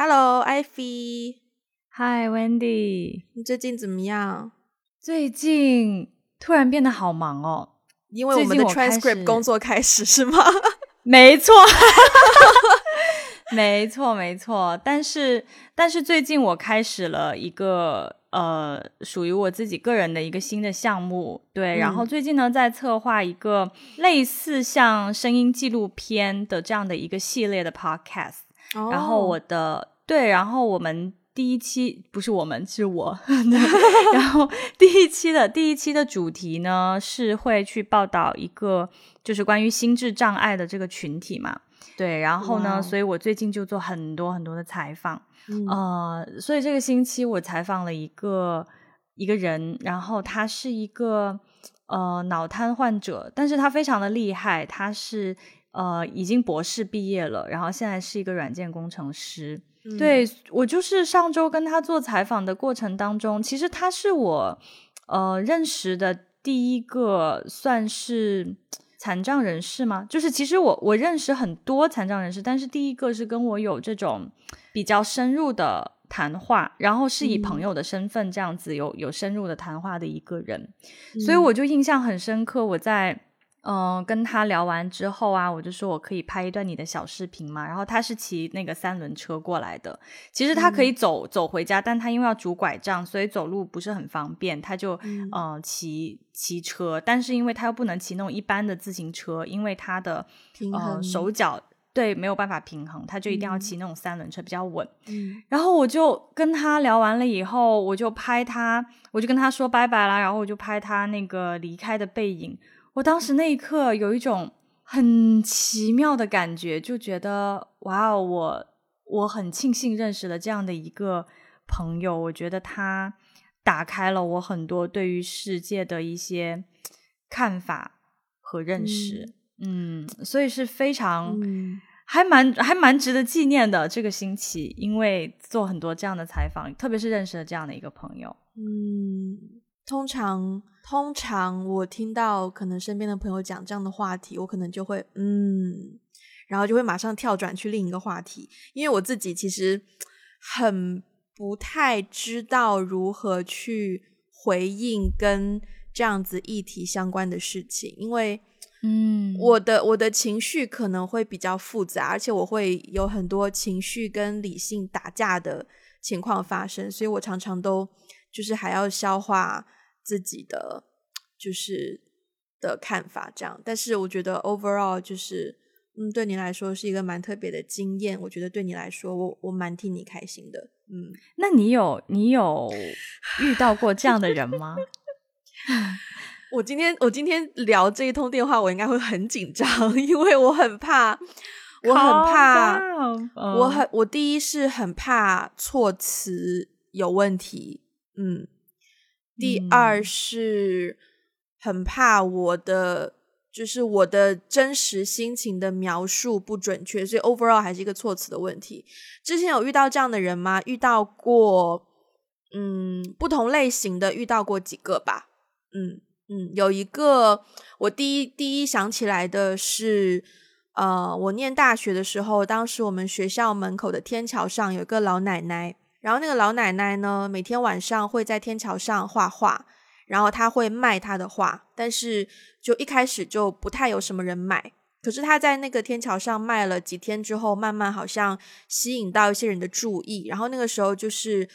Hello，艾菲。Hi，Wendy。你最近怎么样？最近突然变得好忙哦，因为我们的 transcript 工作开始是吗？没错，没错，没错。但是，但是最近我开始了一个呃，属于我自己个人的一个新的项目。对，然后最近呢，在策划一个类似像声音纪录片的这样的一个系列的 podcast。然后我的对，然后我们第一期不是我们是我，然后第一期的第一期的主题呢是会去报道一个就是关于心智障碍的这个群体嘛，对，然后呢，所以我最近就做很多很多的采访，呃，所以这个星期我采访了一个一个人，然后他是一个呃脑瘫患者，但是他非常的厉害，他是。呃，已经博士毕业了，然后现在是一个软件工程师。对我就是上周跟他做采访的过程当中，其实他是我呃认识的第一个算是残障人士吗？就是其实我我认识很多残障人士，但是第一个是跟我有这种比较深入的谈话，然后是以朋友的身份这样子有有深入的谈话的一个人，所以我就印象很深刻。我在。嗯，跟他聊完之后啊，我就说我可以拍一段你的小视频嘛。然后他是骑那个三轮车过来的，其实他可以走走回家，但他因为要拄拐杖，所以走路不是很方便，他就嗯骑骑车。但是因为他又不能骑那种一般的自行车，因为他的呃手脚对没有办法平衡，他就一定要骑那种三轮车比较稳。然后我就跟他聊完了以后，我就拍他，我就跟他说拜拜啦，然后我就拍他那个离开的背影。我当时那一刻有一种很奇妙的感觉，就觉得哇哦，我我很庆幸认识了这样的一个朋友。我觉得他打开了我很多对于世界的一些看法和认识。嗯，所以是非常还蛮还蛮值得纪念的这个星期，因为做很多这样的采访，特别是认识了这样的一个朋友。嗯。通常，通常我听到可能身边的朋友讲这样的话题，我可能就会嗯，然后就会马上跳转去另一个话题，因为我自己其实很不太知道如何去回应跟这样子议题相关的事情，因为嗯，我的我的情绪可能会比较复杂，而且我会有很多情绪跟理性打架的情况发生，所以我常常都就是还要消化。自己的就是的看法，这样。但是我觉得 overall 就是，嗯，对你来说是一个蛮特别的经验。我觉得对你来说，我我蛮替你开心的。嗯，那你有你有遇到过这样的人吗？我今天我今天聊这一通电话，我应该会很紧张，因为我很怕，我很怕，我很我第一是很怕措辞有问题，嗯。第二是很怕我的，就是我的真实心情的描述不准确，所以 overall 还是一个措辞的问题。之前有遇到这样的人吗？遇到过，嗯，不同类型的遇到过几个吧。嗯嗯，有一个我第一第一想起来的是，呃，我念大学的时候，当时我们学校门口的天桥上有一个老奶奶。然后那个老奶奶呢，每天晚上会在天桥上画画，然后她会卖她的画，但是就一开始就不太有什么人买。可是她在那个天桥上卖了几天之后，慢慢好像吸引到一些人的注意。然后那个时候就是，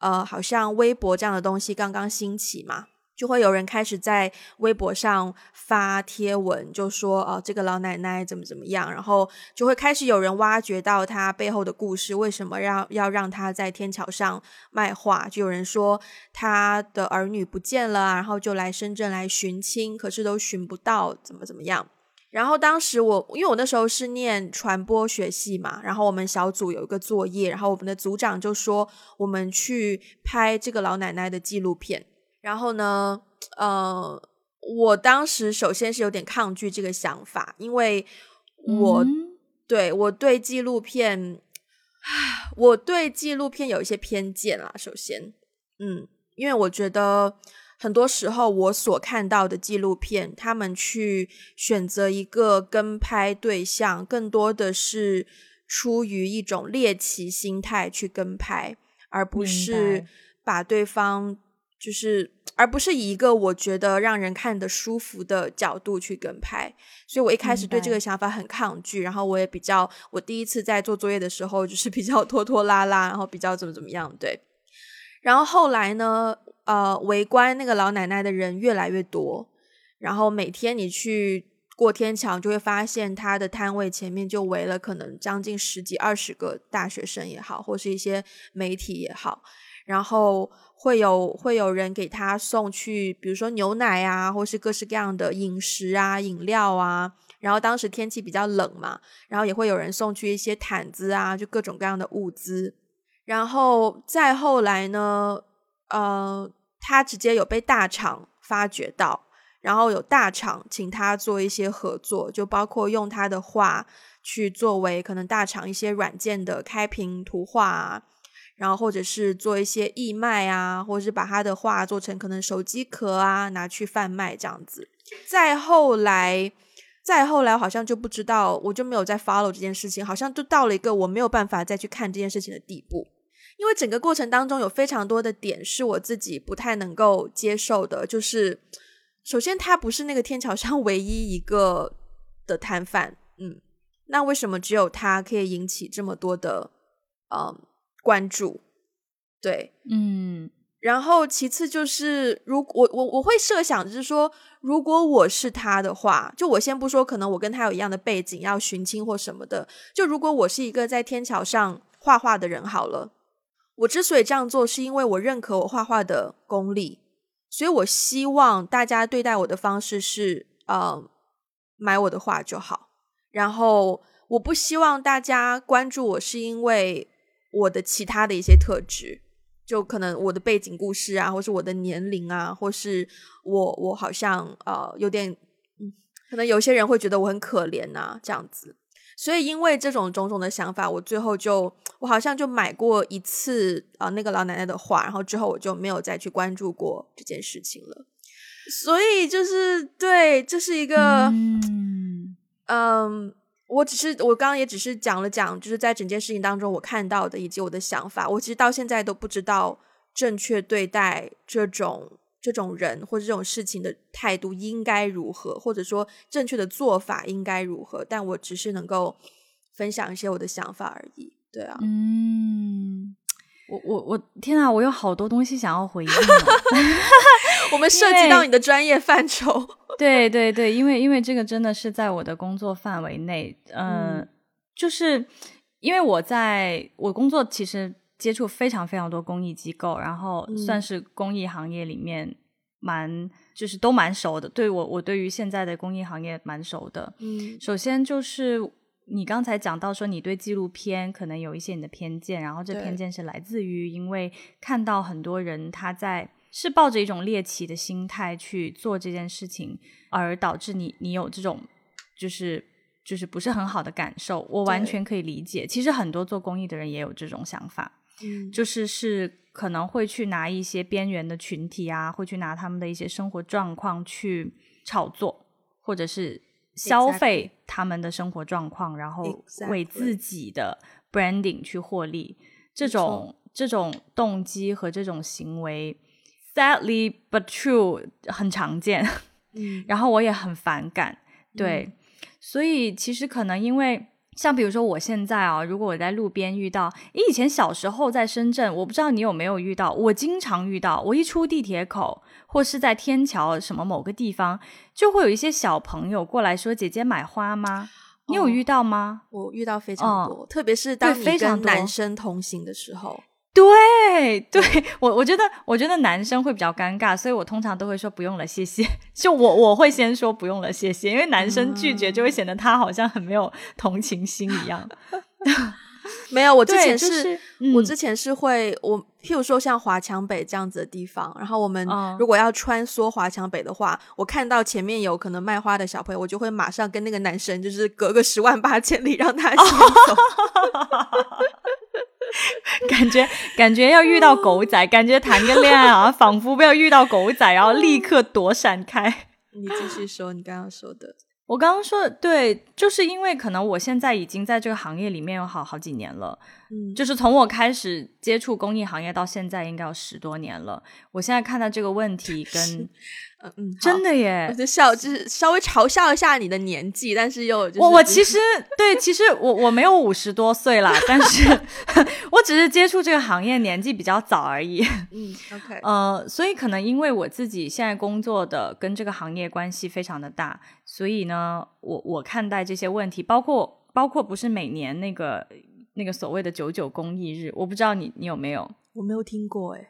呃，好像微博这样的东西刚刚兴起嘛。就会有人开始在微博上发贴文，就说哦，这个老奶奶怎么怎么样，然后就会开始有人挖掘到她背后的故事，为什么要要让她在天桥上卖画？就有人说她的儿女不见了，然后就来深圳来寻亲，可是都寻不到，怎么怎么样？然后当时我因为我那时候是念传播学系嘛，然后我们小组有一个作业，然后我们的组长就说我们去拍这个老奶奶的纪录片。然后呢，呃，我当时首先是有点抗拒这个想法，因为我对我对纪录片，我对纪录片有一些偏见啦。首先，嗯，因为我觉得很多时候我所看到的纪录片，他们去选择一个跟拍对象，更多的是出于一种猎奇心态去跟拍，而不是把对方就是，而不是以一个我觉得让人看得舒服的角度去跟拍。所以我一开始对这个想法很抗拒，然后我也比较，我第一次在做作业的时候就是比较拖拖拉拉，然后比较怎么怎么样，对。然后后来呢，呃，围观那个老奶奶的人越来越多，然后每天你去过天桥，就会发现她的摊位前面就围了可能将近十几二十个大学生也好，或是一些媒体也好，然后会有会有人给他送去，比如说牛奶啊，或是各式各样的饮食啊、饮料啊。然后当时天气比较冷嘛，然后也会有人送去一些毯子啊，就各种各样的物资。然后再后来呢，呃，他直接有被大厂发掘到，然后有大厂请他做一些合作，就包括用他的画去作为可能大厂一些软件的开屏图画啊，然后或者是做一些义卖啊，或者是把他的画做成可能手机壳啊拿去贩卖这样子。再后来，再后来好像就不知道，我就没有再 follow 这件事情，好像就到了一个我没有办法再去看这件事情的地步。因为整个过程当中有非常多的点是我自己不太能够接受的，就是首先他不是那个天桥上 唯一一个的摊贩，嗯，那为什么只有他可以引起这么多的嗯关注？对，嗯，然后其次就是如我我我会设想就是说，如果我是他的话，就我先不说可能我跟他有一样的背景要寻亲或什么的，就如果我是一个在天桥上画画的人，好了。我之所以这样做，是因为我认可我画画的功力，所以我希望大家对待我的方式是，呃，买我的画就好。然后我不希望大家关注我，是因为我的其他的一些特质，就可能我的背景故事啊，或是我的年龄啊，或是我我好像呃有点，嗯，可能有些人会觉得我很可怜呐，这样子。所以，因为这种种种的想法，我最后就我好像就买过一次啊那个老奶奶的画，然后之后我就没有再去关注过这件事情了。所以就是对，这是一个嗯，我只是我刚刚也只是讲了讲，就是在整件事情当中我看到的以及我的想法，我其实到现在都不知道正确对待这种。这种人或者这种事情的态度应该如何，或者说正确的做法应该如何？但我只是能够分享一些我的想法而已。对啊，嗯，我我我，天啊，我有好多东西想要回应。我们涉及到你的专业范畴。对对对，因为因为这个真的是在我的工作范围内。嗯，就是因为我在我工作其实。接触非常非常多公益机构，然后算是公益行业里面蛮就是都蛮熟的。对我，我对于现在的公益行业蛮熟的。嗯，首先就是你刚才讲到说，你对纪录片可能有一些你的偏见，然后这偏见是来自于因为看到很多人他在是抱着一种猎奇的心态去做这件事情，而导致你你有这种就是就是不是很好的感受。我完全可以理解，其实很多做公益的人也有这种想法。就是是可能会去拿一些边缘的群体啊，会去拿他们的一些生活状况去炒作，或者是消费他们的生活状况，然后为自己的 branding 去获利。这种这种动机和这种行为，sadly but true 很常见。嗯，然后我也很反感。对，所以其实可能因为。像比如说，我现在啊，如果我在路边遇到，以前小时候在深圳，我不知道你有没有遇到，我经常遇到，我一出地铁口或是在天桥什么某个地方，就会有一些小朋友过来说：“姐姐买花吗？”你有遇到吗？我遇到非常多，特别是当你跟男生同行的时候。对，对我我觉得我觉得男生会比较尴尬，所以我通常都会说不用了，谢谢。就我我会先说不用了，谢谢，因为男生拒绝就会显得他好像很没有同情心一样。没有，我之前是，我之前是会，我譬如说像华强北这样子的地方，然后我们如果要穿梭华强北的话，我看到前面有可能卖花的小朋友，我就会马上跟那个男生就是隔个十万八千里让他先走。感觉感觉要遇到狗仔，感觉谈个恋爱啊，仿佛要遇到狗仔，然后立刻躲闪开。你继续说你刚刚说的。我刚刚说对，就是因为可能我现在已经在这个行业里面有好好几年了，嗯，就是从我开始接触公益行业到现在，应该有十多年了。我现在看到这个问题跟。嗯嗯，真的耶！我就笑，就是稍微嘲笑一下你的年纪，但是又我我其实 对，其实我我没有五十多岁啦，但是 我只是接触这个行业年纪比较早而已。嗯，OK，呃，所以可能因为我自己现在工作的跟这个行业关系非常的大，所以呢，我我看待这些问题，包括包括不是每年那个那个所谓的九九公益日，我不知道你你有没有？我没有听过哎。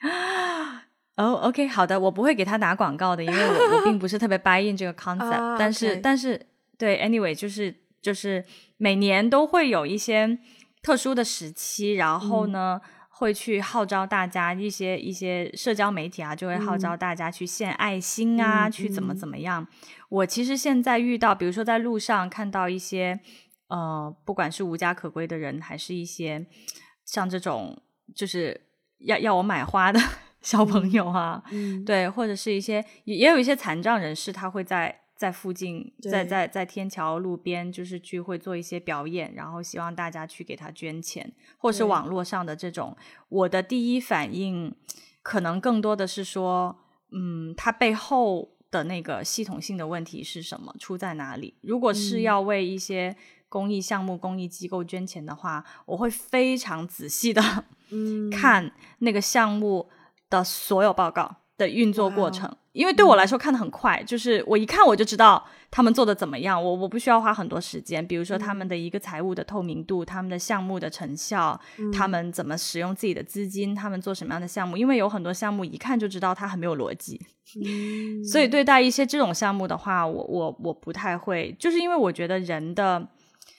哦，OK，好的，我不会给他打广告的，因为我我并不是特别 buy in 这个 concept，但是但是对，anyway，就是就是每年都会有一些特殊的时期，然后呢会去号召大家一些一些社交媒体啊，就会号召大家去献爱心啊，去怎么怎么样。我其实现在遇到，比如说在路上看到一些呃，不管是无家可归的人，还是一些像这种就是要要我买花的。小朋友啊，对，或者是一些也也有一些残障人士，他会在在附近，在在在天桥路边，就是去会做一些表演，然后希望大家去给他捐钱，或是网络上的这种。我的第一反应可能更多的是说，嗯，他背后的那个系统性的问题是什么，出在哪里？如果是要为一些公益项目、公益机构捐钱的话，我会非常仔细的 看那个项目。的所有报告的运作过程，因为对我来说看的很快，就是我一看我就知道他们做的怎么样，我我不需要花很多时间。比如说他们的一个财务的透明度，他们的项目的成效，他们怎么使用自己的资金，他们做什么样的项目，因为有很多项目一看就知道它很没有逻辑。所以对待一些这种项目的话，我我我不太会，就是因为我觉得人的，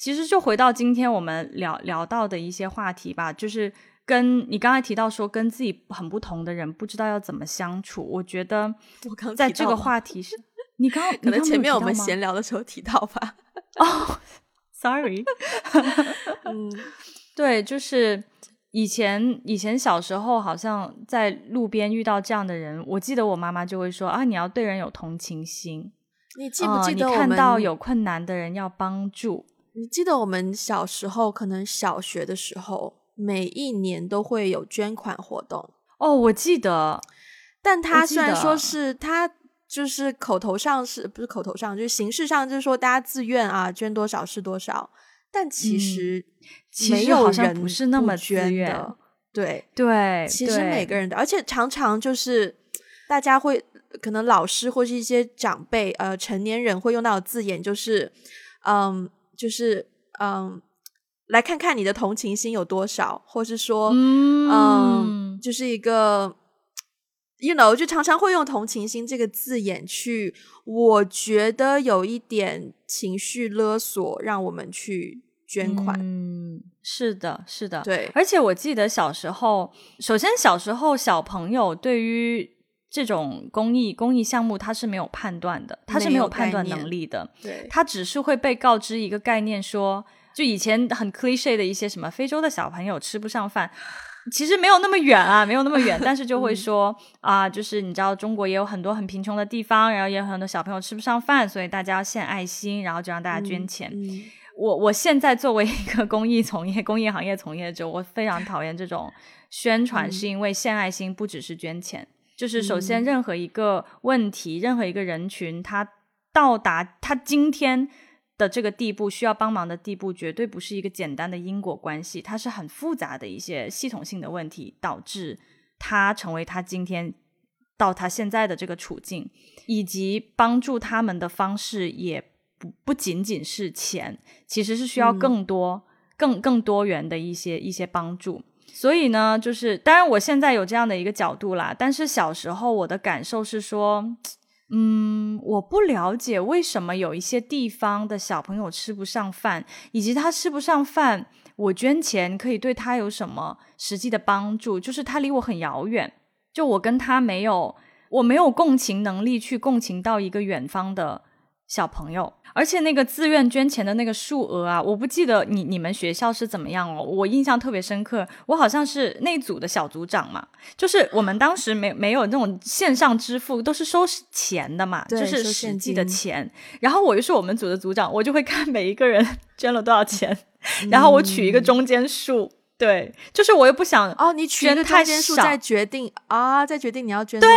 其实就回到今天我们聊聊到的一些话题吧，就是。跟你刚才提到说跟自己很不同的人不知道要怎么相处，我觉得我刚在这个话题是，你刚 可能前面我们闲聊的时候提到吧？哦，sorry，嗯，对，就是以前以前小时候好像在路边遇到这样的人，我记得我妈妈就会说啊，你要对人有同情心，你记不记得看到有困难的人要帮助？你记得我们小时候可能小学的时候。每一年都会有捐款活动哦，我记得，但他虽然说是他就是口头上是不是口头上，就是形式上就是说大家自愿啊，捐多少是多少，但其实没有人不是那么捐的，对对，其实每个人的，而且常常就是大家会可能老师或是一些长辈呃成年人会用到的字眼，就是嗯，就是嗯。来看看你的同情心有多少，或是说，嗯，就是一个，you know，就常常会用同情心这个字眼去，我觉得有一点情绪勒索，让我们去捐款。嗯，是的，是的，对。而且我记得小时候，首先小时候小朋友对于这种公益公益项目，它是没有判断的，它是没有判断能力的，对，它只是会被告知一个概念说。就以前很 cliche 的一些什么非洲的小朋友吃不上饭，其实没有那么远啊，没有那么远，但是就会说啊，就是你知道中国也有很多很贫穷的地方，然后也有很多小朋友吃不上饭，所以大家要献爱心，然后就让大家捐钱。我我现在作为一个公益从业、公益行业从业者，我非常讨厌这种宣传，是因为献爱心不只是捐钱，就是首先任何一个问题、任何一个人群，他到达他今天。的这个地步需要帮忙的地步，绝对不是一个简单的因果关系，它是很复杂的一些系统性的问题，导致他成为他今天到他现在的这个处境，以及帮助他们的方式也不不仅仅是钱，其实是需要更多、更更多元的一些一些帮助。所以呢，就是当然我现在有这样的一个角度啦，但是小时候我的感受是说。嗯，我不了解为什么有一些地方的小朋友吃不上饭，以及他吃不上饭，我捐钱可以对他有什么实际的帮助？就是他离我很遥远，就我跟他没有，我没有共情能力去共情到一个远方的小朋友，而且那个自愿捐钱的那个数额啊，我不记得你你们学校是怎么样哦。我印象特别深刻，我好像是那组的小组长嘛，就是我们当时没没有那种线上支付，都是收钱的嘛，就是实际的钱。然后我又是我们组的组长，我就会看每一个人 捐了多少钱，然后我取一个中间数。对，就是我又不想哦，你取一个中间数再决定啊，再决定你要捐多少。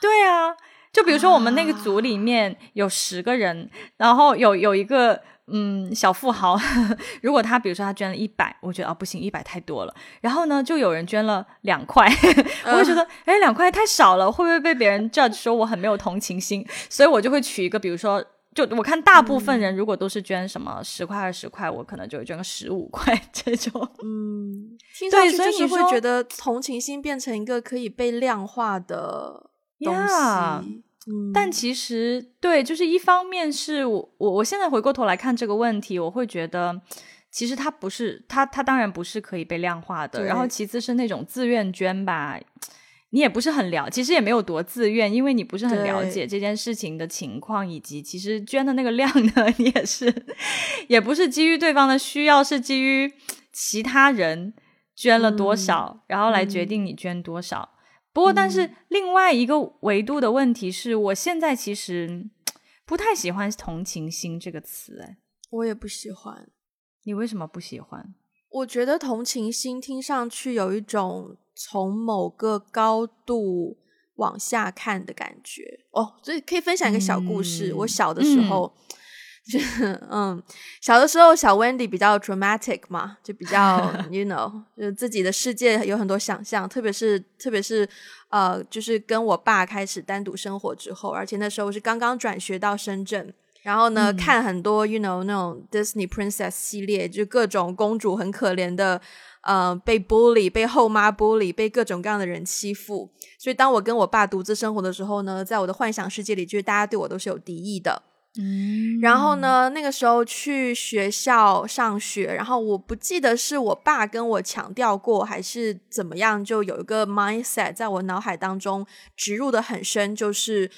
对啊。就比如说，我们那个组里面有十个人，然后有有一个嗯小富豪，如果他比如说他捐了一百，我觉得啊不行，一百太多了。然后呢，就有人捐了两块，我会觉得哎两块太少了，会不会被别人 judge 说我很没有同情心？所以我就会取一个，比如说，就我看大部分人如果都是捐什么十块二十块，我可能就会捐个十五块 这种。嗯，听上去就是会觉得同情心变成一个可以被量化的。东西，但其实对，就是一方面是我我我现在回过头来看这个问题，我会觉得其实它不是它它当然不是可以被量化的。然后其次是那种自愿捐吧，你也不是很了，其实也没有多自愿，因为你不是很了解这件事情的情况，以及其实捐的那个量呢，你也是也不是基于对方的需要，是基于其他人捐了多少，然后来决定你捐多少。不过，但是另外一个维度的问题是，我现在其实不太喜欢“同情心”这个词。哎，我也不喜欢。你为什么不喜欢？我觉得同情心听上去有一种从某个高度往下看的感觉。哦，所以可以分享一个小故事。我小的时候。就 是嗯，小的时候小 Wendy 比较 dramatic 嘛，就比较 you know，就是自己的世界有很多想象，特别是特别是呃，就是跟我爸开始单独生活之后，而且那时候是刚刚转学到深圳，然后呢看很多 you know 那种 Disney princess 系列，就各种公主很可怜的，呃，被 bully，被后妈 bully，被各种各样的人欺负，所以当我跟我爸独自生活的时候呢，在我的幻想世界里，就是大家对我都是有敌意的。嗯，然后呢？那个时候去学校上学，然后我不记得是我爸跟我强调过，还是怎么样，就有一个 mindset 在我脑海当中植入的很深，就是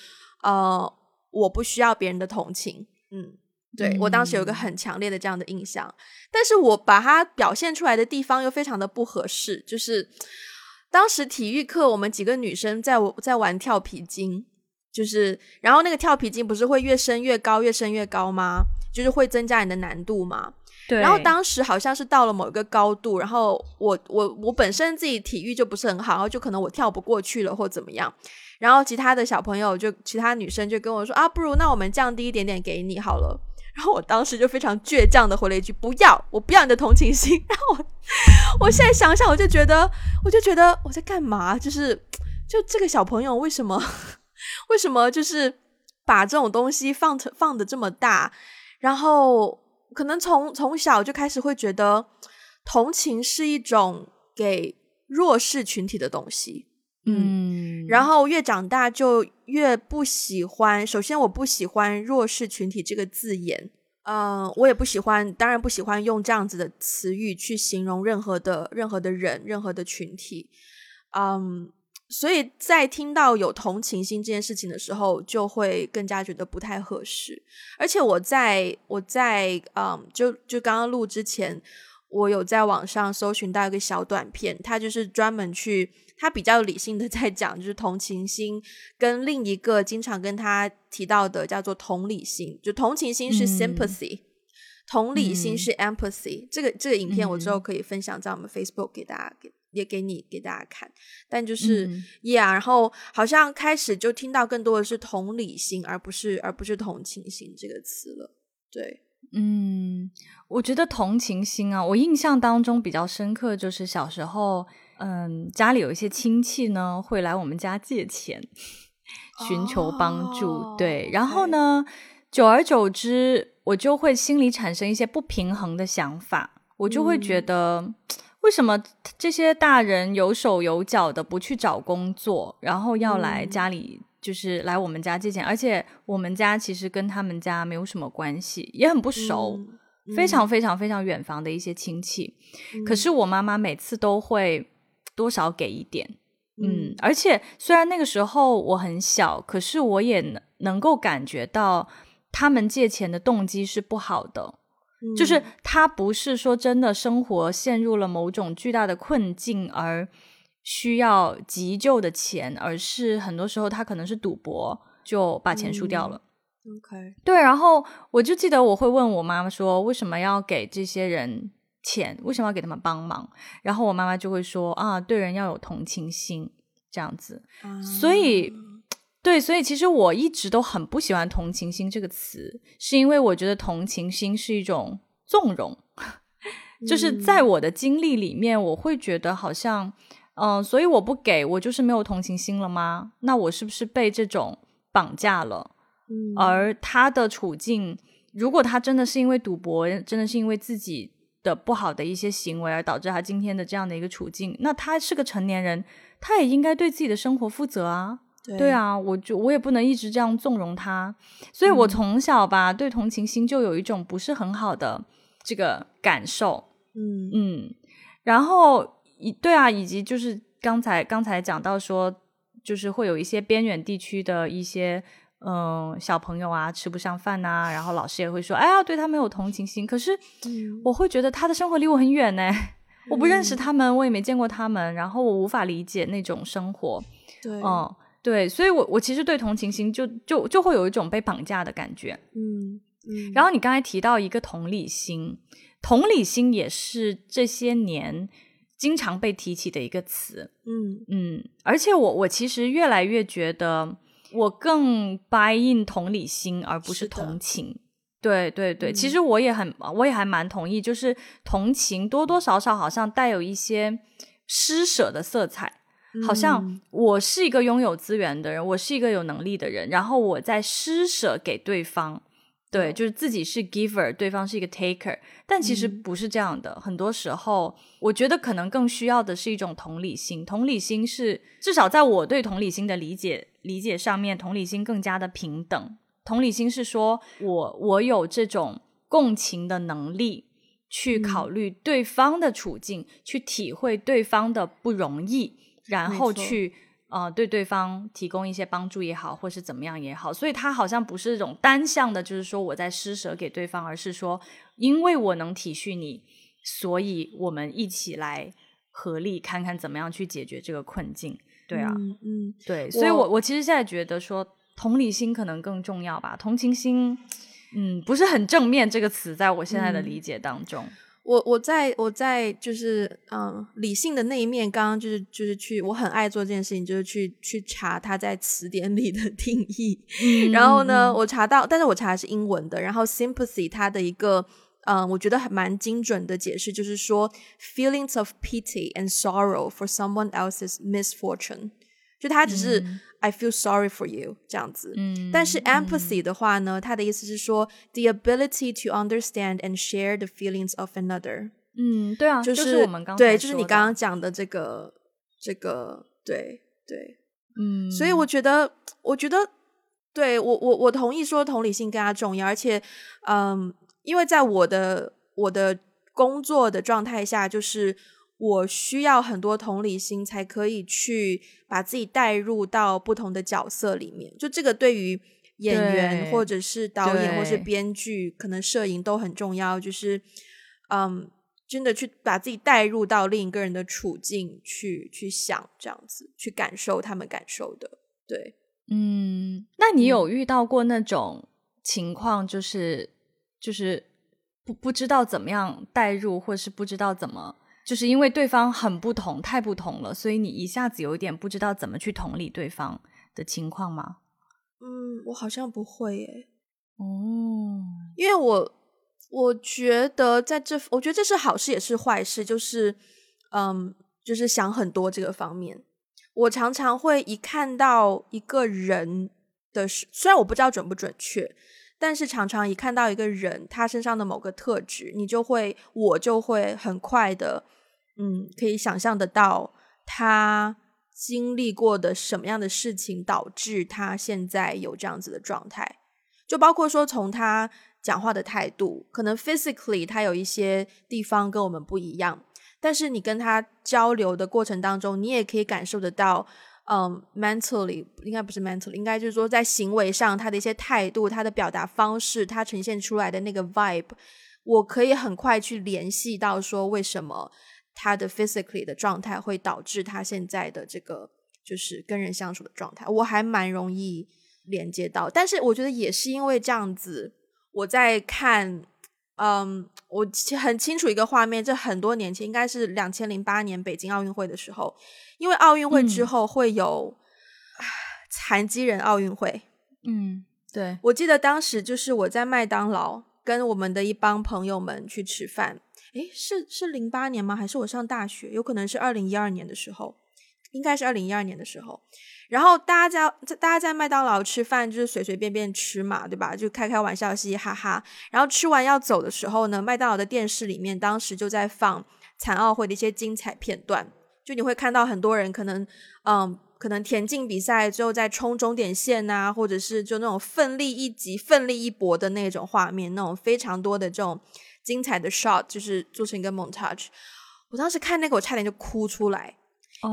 呃，我不需要别人的同情。嗯，对我当时有一个很强烈的这样的印象，但是我把它表现出来的地方又非常的不合适，就是当时体育课，我们几个女生在在玩跳皮筋。就是，然后那个跳皮筋不是会越升越高，越升越高吗？就是会增加你的难度嘛。对。然后当时好像是到了某一个高度，然后我我我本身自己体育就不是很好，然后就可能我跳不过去了或怎么样。然后其他的小朋友就其他女生就跟我说啊，不如那我们降低一点点给你好了。然后我当时就非常倔强的回了一句不要，我不要你的同情心。然后我我现在想想，我就觉得我就觉得我在干嘛？就是就这个小朋友为什么？为什么就是把这种东西放放的这么大？然后可能从从小就开始会觉得同情是一种给弱势群体的东西，嗯，然后越长大就越不喜欢。首先，我不喜欢弱势群体这个字眼，嗯，我也不喜欢，当然不喜欢用这样子的词语去形容任何的任何的人、任何的群体，嗯。所以在听到有同情心这件事情的时候，就会更加觉得不太合适。而且我在我在嗯，就就刚刚录之前，我有在网上搜寻到一个小短片，他就是专门去他比较理性的 在讲，就是同情心跟另一个经常跟他提到的叫做同理心，就同情心是 sympathy，同理心是 empathy。这个这个影片我之后可以分享在我们 Facebook 给大家给。也给你给大家看，但就是，Yeah，然后好像开始就听到更多的是同理心，而不是而不是同情心这个词了。对，嗯，我觉得同情心啊，我印象当中比较深刻，就是小时候，嗯，家里有一些亲戚呢会来我们家借钱，寻求帮助，对，然后呢，久而久之，我就会心里产生一些不平衡的想法，我就会觉得。为什么这些大人有手有脚的不去找工作，然后要来家里，就是来我们家借钱？而且我们家其实跟他们家没有什么关系，也很不熟，非常非常非常远房的一些亲戚。可是我妈妈每次都会多少给一点，嗯，而且虽然那个时候我很小，可是我也能能够感觉到他们借钱的动机是不好的，就是他不是说真的生活陷入了某种巨大的困境而需要急救的钱，而是很多时候他可能是赌博就把钱输掉了。OK，对，然后我就记得我会问我妈妈说，为什么要给这些人钱？为什么要给他们帮忙？然后我妈妈就会说啊，对人要有同情心，这样子。所以，对，所以其实我一直都很不喜欢“同情心”这个词，是因为我觉得同情心是一种纵容，就是在我的经历里面，我会觉得好像，嗯，所以我不给我就是没有同情心了吗？那我是不是被这种绑架了？而他的处境，如果他真的是因为赌博，真的是因为自己的不好的一些行为而导致他今天的这样的一个处境，那他是个成年人，他也应该对自己的生活负责啊。对啊，我就我也不能一直这样纵容他。所以我从小吧，对同情心就有一种不是很好的这个感受。嗯嗯，然后以对啊，以及就是刚才刚才讲到说，就是会有一些边远地区的一些。嗯，小朋友啊，吃不上饭呐，然后老师也会说，哎呀，对他没有同情心。可是我会觉得他的生活离我很远呢，我不认识他们，我也没见过他们，然后我无法理解那种生活。对，嗯，对，所以我我其实对同情心就就就会有一种被绑架的感觉。嗯嗯。然后你刚才提到一个同理心，同理心也是这些年经常被提起的一个词。嗯嗯，而且我我其实越来越觉得。我更 buy in 同理心，而不是同情。对对对，其实我也很，我也还蛮同意，就是同情多多少少好像带有一些施舍的色彩，好像我是一个拥有资源的人，我是一个有能力的人，然后我在施舍给对方。对，就是自己是 giver，对方是一个 taker，但其实不是这样的。很多时候，我觉得可能更需要的是一种同理心。同理心是至少在我对同理心的理解理解上面，同理心更加的平等。同理心是说我我有这种共情的能力，去考虑对方的处境，去体会对方的不容易，然后去。呃，对对方提供一些帮助也好，或是怎么样也好，所以他好像不是一种单向的，就是说我在施舍给对方，而是说，因为我能体恤你，所以我们一起来合力看看怎么样去解决这个困境。对啊，嗯，对，所以我我其实现在觉得说，同理心可能更重要吧，同情心，嗯，不是很正面这个词，在我现在的理解当中。我我在我在就是嗯理性的那一面，刚刚就是就是去我很爱做这件事情，就是去去查它在词典里的 定义。然后呢，我查到，但是我查的是英文的。然后 sympathy 它的一个嗯，我觉得还蛮精准的解释，就是说 feelings of pity and sorrow for someone else's misfortune。就它只是 I feel sorry for you 这样子，嗯，但是 empathy 的话呢，它的意思是说 the ability to understand and share the feelings of another。嗯，对啊，就是我们刚对，就是你刚刚讲的这个这个，对对，嗯，所以我觉得，我觉得，对我我我同意说同理性更加重要，而且，嗯，因为在我的我的工作的状态下，就是。我需要很多同理心，才可以去把自己带入到不同的角色里面。就这个，对于演员或者是导演或是编剧，可能摄影都很重要。就是，嗯，真的去把自己带入到另一个人的处境去去想，这样子去感受他们感受的。对，嗯，那你有遇到过那种情况，就是就是不不知道怎么样带入，或是不知道怎么。就是因为对方很不同，太不同了，所以你一下子有一点不知道怎么去同理对方的情况吗？嗯，我好像不会耶。哦，因为我我觉得在这，我觉得这是好事也是坏事，就是嗯，就是想很多这个方面。我常常会一看到一个人的，虽然我不知道准不准确。但是常常一看到一个人，他身上的某个特质，你就会，我就会很快的，嗯，可以想象得到他经历过的什么样的事情，导致他现在有这样子的状态。就包括说，从他讲话的态度，可能 physically 他有一些地方跟我们不一样，但是你跟他交流的过程当中，你也可以感受得到，嗯，mentally 应该不是 mentally，应该就是说在行为上他的一些态度、他的表达方式、他呈现出来的那个 vibe，我可以很快去联系到说为什么他的 physically 的状态会导致他现在的这个就是跟人相处的状态，我还蛮容易连接到。但是我觉得也是因为这样子，我在看，嗯，我很清楚一个画面，这很多年前应该是两千零八年北京奥运会的时候。因为奥运会之后会有残疾人奥运会，嗯，对，我记得当时就是我在麦当劳跟我们的一帮朋友们去吃饭，诶，是是零八年吗？还是我上大学？有可能是二零一二年的时候，应该是二零一二年的时候。然后大家在大家在麦当劳吃饭，就是随随便便吃嘛，对吧？就开开玩笑，嘻嘻哈哈。然后吃完要走的时候呢，麦当劳的电视里面当时就在放残奥会的一些精彩片段。就你会看到很多人可能，嗯，可能田径比赛之后在冲终点线呐，或者是就那种奋力一击、奋力一搏的那种画面，那种非常多的这种精彩的 shot，就是做成一个 montage。我当时看那个，我差点就哭出来，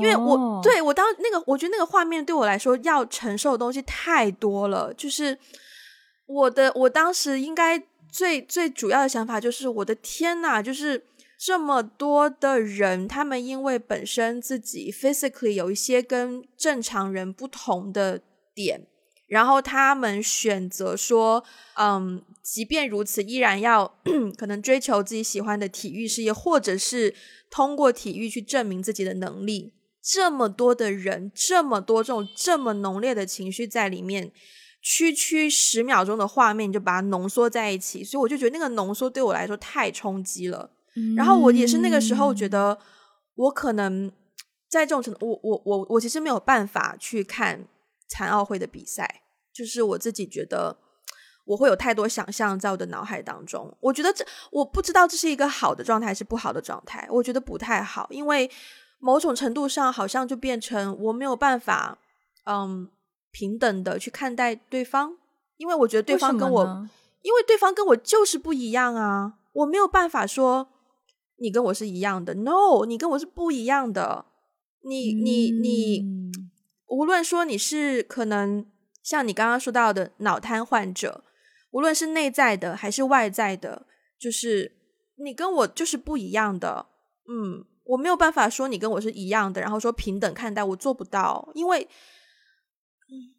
因为我对我当那个，我觉得那个画面对我来说要承受的东西太多了。就是我的，我当时应该最最主要的想法就是，我的天呐，就是。这么多的人，他们因为本身自己 physically 有一些跟正常人不同的点，然后他们选择说，嗯，即便如此，依然要 可能追求自己喜欢的体育事业，或者是通过体育去证明自己的能力。这么多的人，这么多这种这么浓烈的情绪在里面，区区十秒钟的画面就把它浓缩在一起，所以我就觉得那个浓缩对我来说太冲击了。然后我也是那个时候觉得，我可能在这种程度，我我我我其实没有办法去看残奥会的比赛，就是我自己觉得我会有太多想象在我的脑海当中。我觉得这我不知道这是一个好的状态还是不好的状态，我觉得不太好，因为某种程度上好像就变成我没有办法嗯平等的去看待对方，因为我觉得对方跟我，因为对方跟我就是不一样啊，我没有办法说。你跟我是一样的，No，你跟我是不一样的。你你你，无论说你是可能像你刚刚说到的脑瘫患者，无论是内在的还是外在的，就是你跟我就是不一样的。嗯，我没有办法说你跟我是一样的，然后说平等看待，我做不到。因为，嗯，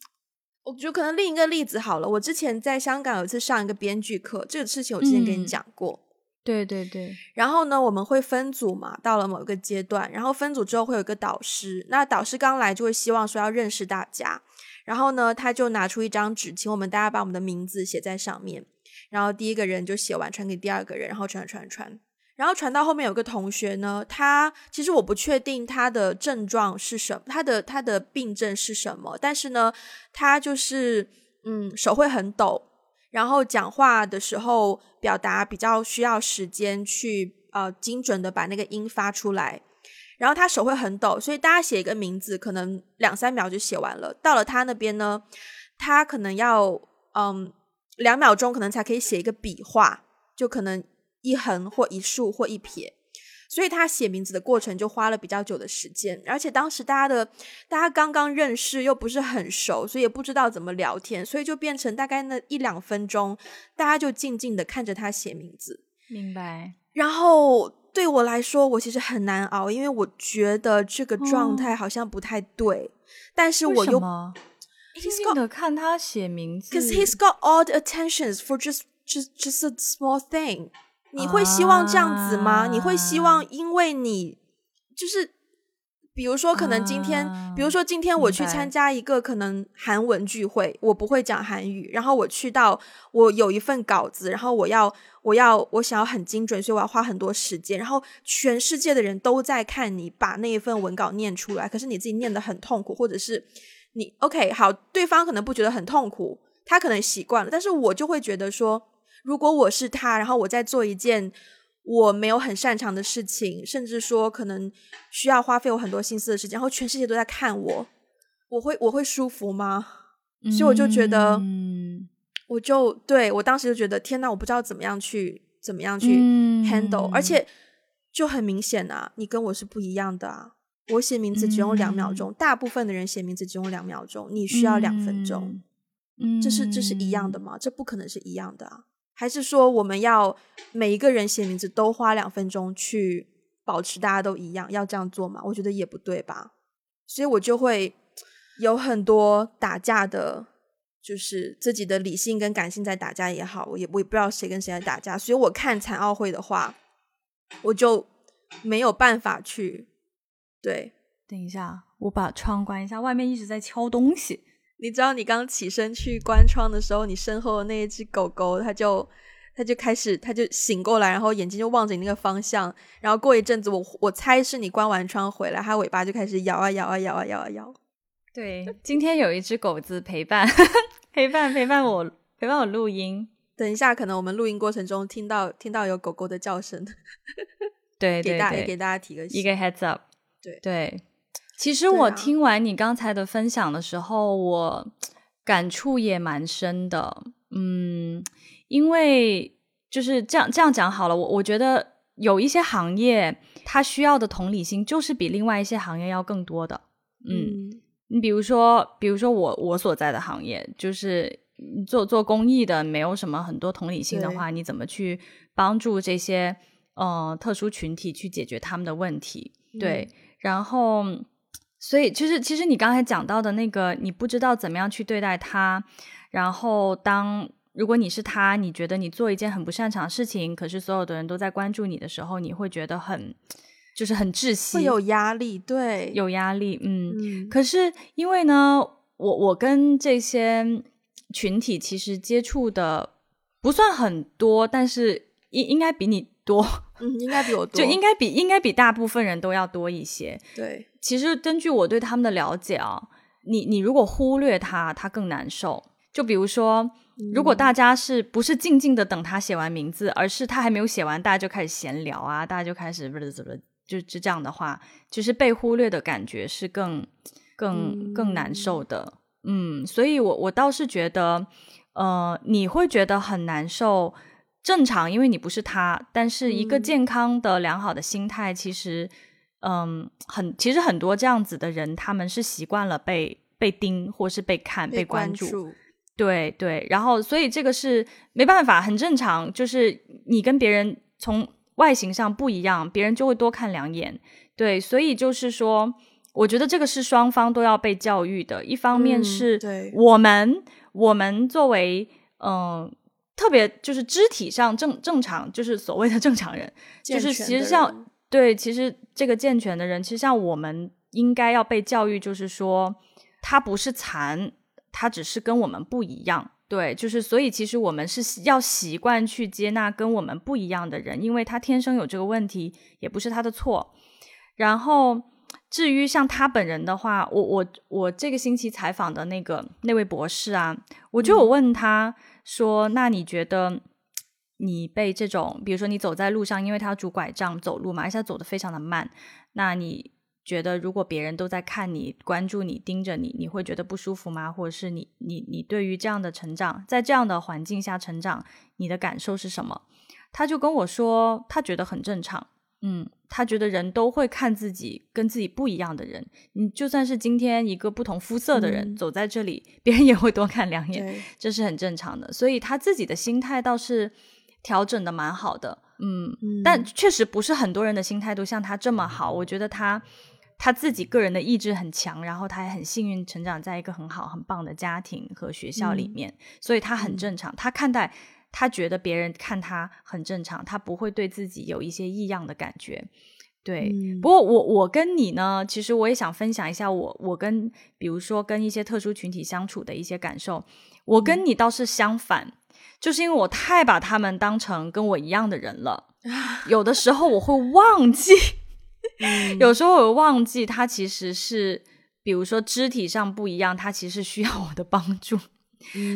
我觉得可能另一个例子好了，我之前在香港有一次上一个编剧课，这个事情我之前跟你讲过。对对对，然后呢，我们会分组嘛，到了某一个阶段，然后分组之后会有一个导师，那导师刚来就会希望说要认识大家，然后呢，他就拿出一张纸，请我们大家把我们的名字写在上面，然后第一个人就写完传给第二个人，然后传传传，然后传到后面有个同学呢，他其实我不确定他的症状是什么，他的他的病症是什么，但是呢，他就是嗯手会很抖。然后讲话的时候，表达比较需要时间去呃精准的把那个音发出来。然后他手会很抖，所以大家写一个名字，可能两三秒就写完了。到了他那边呢，他可能要嗯两秒钟，可能才可以写一个笔画，就可能一横或一竖或一撇。所以他写名字的过程就花了比较久的时间，而且当时大家的大家刚刚认识又不是很熟，所以也不知道怎么聊天，所以就变成大概那一两分钟，大家就静静的看着他写名字。明白。然后对我来说，我其实很难熬，因为我觉得这个状态好像不太对，但是我又，He's got 看他写名字，because he's got all the attentions for just just just a small thing。你会希望这样子吗？你会希望，因为你就是，比如说，可能今天，比如说今天我去参加一个可能韩文聚会，我不会讲韩语，然后我去到，我有一份稿子，然后我要，我要，我想要很精准，所以我要花很多时间，然后全世界的人都在看你把那一份文稿念出来，可是你自己念得很痛苦，或者是你 OK 好，对方可能不觉得很痛苦，他可能习惯了，但是我就会觉得说。如果我是他，然后我在做一件我没有很擅长的事情，甚至说可能需要花费我很多心思的时间，然后全世界都在看我，我会我会舒服吗？所以我就觉得，我就对我当时就觉得，天呐，我不知道怎么样去怎么样去 handle，而且就很明显啊，你跟我是不一样的啊，我写名字只用两秒钟，大部分的人写名字只用两秒钟，你需要两分钟。嗯，这是这是一样的吗？这不可能是一样的啊！还是说我们要每一个人写名字都花两分钟去保持大家都一样？要这样做吗？我觉得也不对吧。所以我就会有很多打架的，就是自己的理性跟感性在打架也好，我也我也不知道谁跟谁在打架。所以我看残奥会的话，我就没有办法去。对，等一下，我把窗关一下，外面一直在敲东西。你知道，你刚起身去关窗的时候，你身后的那一只狗狗，它就它就开始，它就醒过来，然后眼睛就望着你那个方向。然后过一阵子，我我猜是你关完窗回来，它尾巴就开始摇啊摇啊摇啊摇啊摇。对，今天有一只狗子陪伴 陪伴陪伴我陪伴我录音。等一下，可能我们录音过程中听到听到有狗狗的叫声。对，给大给大家提个一个 heads up。对对，其实我听完你刚才的分享的时候，我感触也蛮深的。嗯，因为就是这样这样讲好了，我我觉得有一些行业，它需要的同理心就是比另外一些行业要更多的。嗯，你比如说，比如说我我所在的行业，就是做做公益的，没有什么很多同理心的话，你怎么去帮助这些呃特殊群体去解决他们的问题？对。然后，所以其实其实你刚才讲到的那个，你不知道怎么样去对待他。然后，当如果你是他，你觉得你做一件很不擅长的事情，可是所有的人都在关注你的时候，你会觉得很就是很窒息，会有压力，对，有压力，嗯。可是因为呢，我我跟这些群体其实接触的不算很多，但是应应该比你多。嗯，应该比我多，就应该比应该比大部分人都要多一些。对，其实根据我对他们的了解啊，你你如果忽略他，他更难受。就比如说，如果大家是不是静静的等他写完名字，而是他还没有写完，大家就开始闲聊啊，大家就开始不是怎么就就这样的话，就是被忽略的感觉是更更更难受的。嗯，所以我我倒是觉得，呃，你会觉得很难受。正常，因为你不是他，但是一个健康的、良好的心态，其实，嗯，很，其实很多这样子的人，他们是习惯了被被盯，或是被看、被关注，对对。然后，所以这个是没办法，很正常。就是你跟别人从外形上不一样，别人就会多看两眼。对，所以就是说，我觉得这个是双方都要被教育的。一方面是我们，我们作为，嗯。特别就是肢体上正正常，就是所谓的正常人，就是其实像对，其实这个健全的人，其实像我们应该要被教育，就是说他不是残，他只是跟我们不一样。对，就是所以其实我们是要习惯去接纳跟我们不一样的人，因为他天生有这个问题，也不是他的错。然后至于像他本人的话，我我我这个星期采访的那个那位博士啊，我就有问他。说，那你觉得你被这种，比如说你走在路上，因为他拄拐杖走路嘛，而且走的非常的慢，那你觉得如果别人都在看你、关注你、盯着你，你会觉得不舒服吗？或者是你、你、你对于这样的成长，在这样的环境下成长，你的感受是什么？他就跟我说，他觉得很正常。嗯，他觉得人都会看自己跟自己不一样的人，你就算是今天一个不同肤色的人走在这里，别人也会多看两眼，这是很正常的。所以他自己的心态倒是调整的蛮好的，嗯，但确实不是很多人的心态都像他这么好。我觉得他他自己个人的意志很强，然后他也很幸运成长在一个很好很棒的家庭和学校里面，所以他很正常。他看待。他觉得别人看他很正常，他不会对自己有一些异样的感觉。对，不过我我跟你呢，其实我也想分享一下我我跟比如说跟一些特殊群体相处的一些感受。我跟你倒是相反，就是因为我太把他们当成跟我一样的人了，有的时候我会忘记，有时候我忘记他其实是，比如说肢体上不一样，他其实需要我的帮助。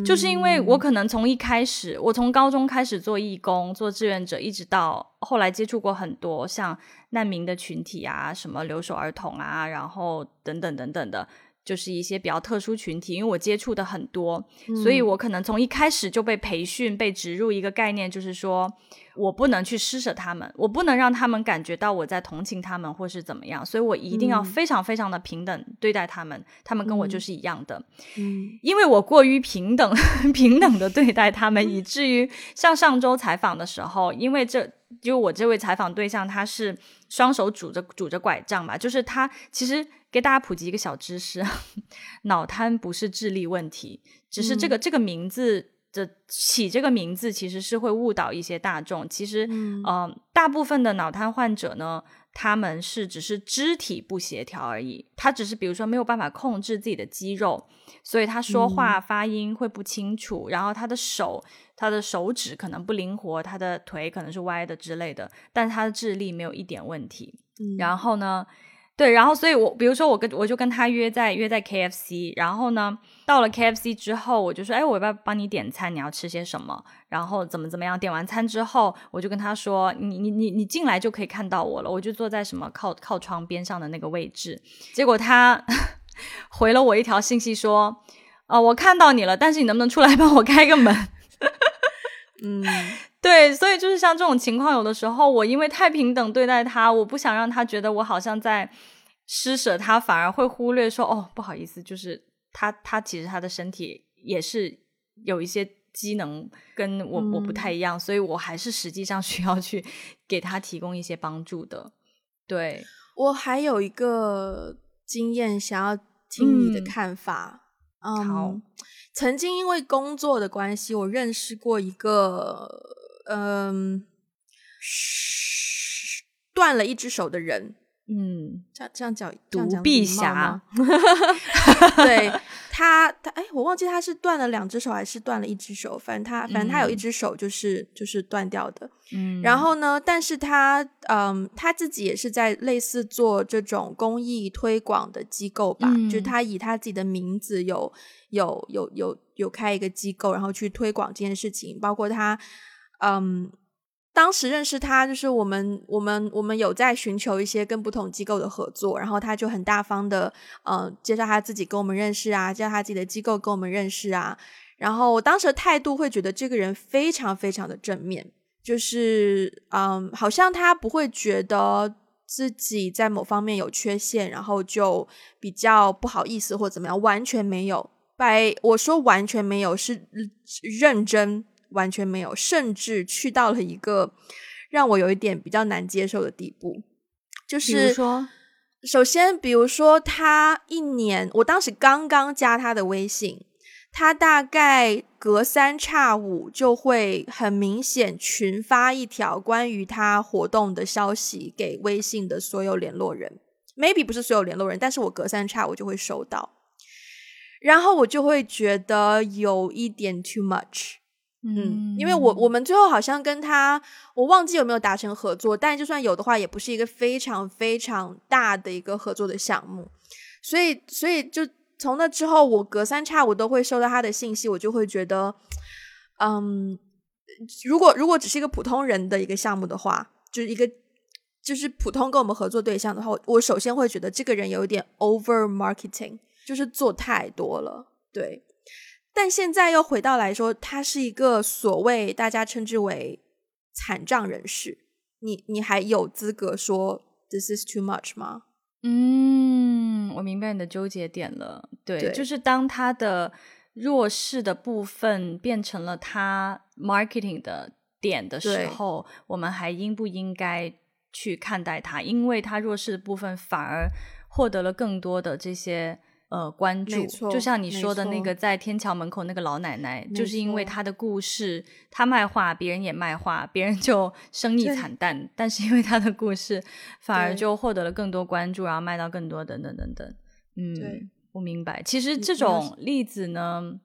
就是因为我可能从一开始，我从高中开始做义工、做志愿者，一直到后来接触过很多像难民的群体啊，什么留守儿童啊，然后等等等等的，就是一些比较特殊群体，因为我接触的很多，所以我可能从一开始就被培训、被植入一个概念，就是说我不能去施舍他们，我不能让他们感觉到我在同情他们或是怎么样，所以我一定要非常非常的平等对待他们，他们跟我就是一样的。嗯，因为我过于平等、平等的对待他们，以 至于像上周采访的时候，因为这就我这位采访对象他是双手拄着拄着拐杖嘛，就是他其实。给大家普及一个小知识：脑瘫不是智力问题，只是这个这个名字的起这个名字其实是会误导一些大众。其实，嗯，大部分的脑瘫患者呢，他们是只是肢体不协调而已，他只是比如说没有办法控制自己的肌肉，所以他说话发音会不清楚，然后他的手他的手指可能不灵活，他的腿可能是歪的之类的，但是他的智力没有一点问题。然后呢？对，然后所以，我比如说，我跟我就跟他约在约在 K F C，然后呢，到了 K F C 之后，我就说，哎，我要不要帮你点餐？你要吃些什么？然后怎么怎么样？点完餐之后，我就跟他说，你你你你进来就可以看到我了，我就坐在什么靠靠窗边上的那个位置。结果他 回了我一条信息说，哦，我看到你了，但是你能不能出来帮我开个门？嗯。对，所以就是像这种情况，有的时候我因为太平等对待他，我不想让他觉得我好像在施舍他，反而会忽略说哦，不好意思，就是他他其实他的身体也是有一些机能跟我我不太一样，所以我还是实际上需要去给他提供一些帮助的。对我还有一个经验想要听你的看法。嗯好，曾经因为工作的关系，我认识过一个。嗯，断了一只手的人，嗯，这样这样叫独臂侠，对他，他哎，我忘记他是断了两只手还是断了一只手，反正他反正他有一只手就是就是断掉的，嗯，然后呢，但是他嗯他自己也是在类似做这种公益推广的机构吧，就是他以他自己的名字有有有有有开一个机构，然后去推广这件事情，包括他。嗯，当时认识他，就是我们我们我们有在寻求一些跟不同机构的合作，然后他就很大方的，嗯，介绍他自己跟我们认识啊，介绍他自己的机构跟我们认识啊。然后我当时的态度会觉得这个人非常非常的正面，就是嗯，好像他不会觉得自己在某方面有缺陷，然后就比较不好意思或怎么样，完全没有。by 我说完全没有是认真。完全没有，甚至去到了一个让我有一点比较难接受的地步。就是说，首先，比如说，他一年，我当时刚刚加他的微信，他大概隔三差五就会很明显群发一条关于他活动的消息给微信的所有联络人。Maybe 不是所有联络人，但是我隔三差五就会收到，然后我就会觉得有一点 too much。嗯，因为我我们最后好像跟他，我忘记有没有达成合作，但就算有的话，也不是一个非常非常大的一个合作的项目，所以所以就从那之后，我隔三差五都会收到他的信息，我就会觉得，嗯，如果如果只是一个普通人的一个项目的话，就是一个就是普通跟我们合作对象的话，我首先会觉得这个人有一点 over marketing，就是做太多了，对。但现在又回到来说，他是一个所谓大家称之为残障人士，你你还有资格说 this is too much 吗？嗯，我明白你的纠结点了。对，就是当他的弱势的部分变成了他 marketing 的点的时候，我们还应不应该去看待他？因为他弱势的部分反而获得了更多的这些。呃，关注，就像你说的那个在天桥门口那个老奶奶，就是因为她的故事，她卖画，别人也卖画，别人就生意惨淡，但是因为她的故事，反而就获得了更多关注，然后卖到更多等等等等。嗯，我明白。其实这种例子呢。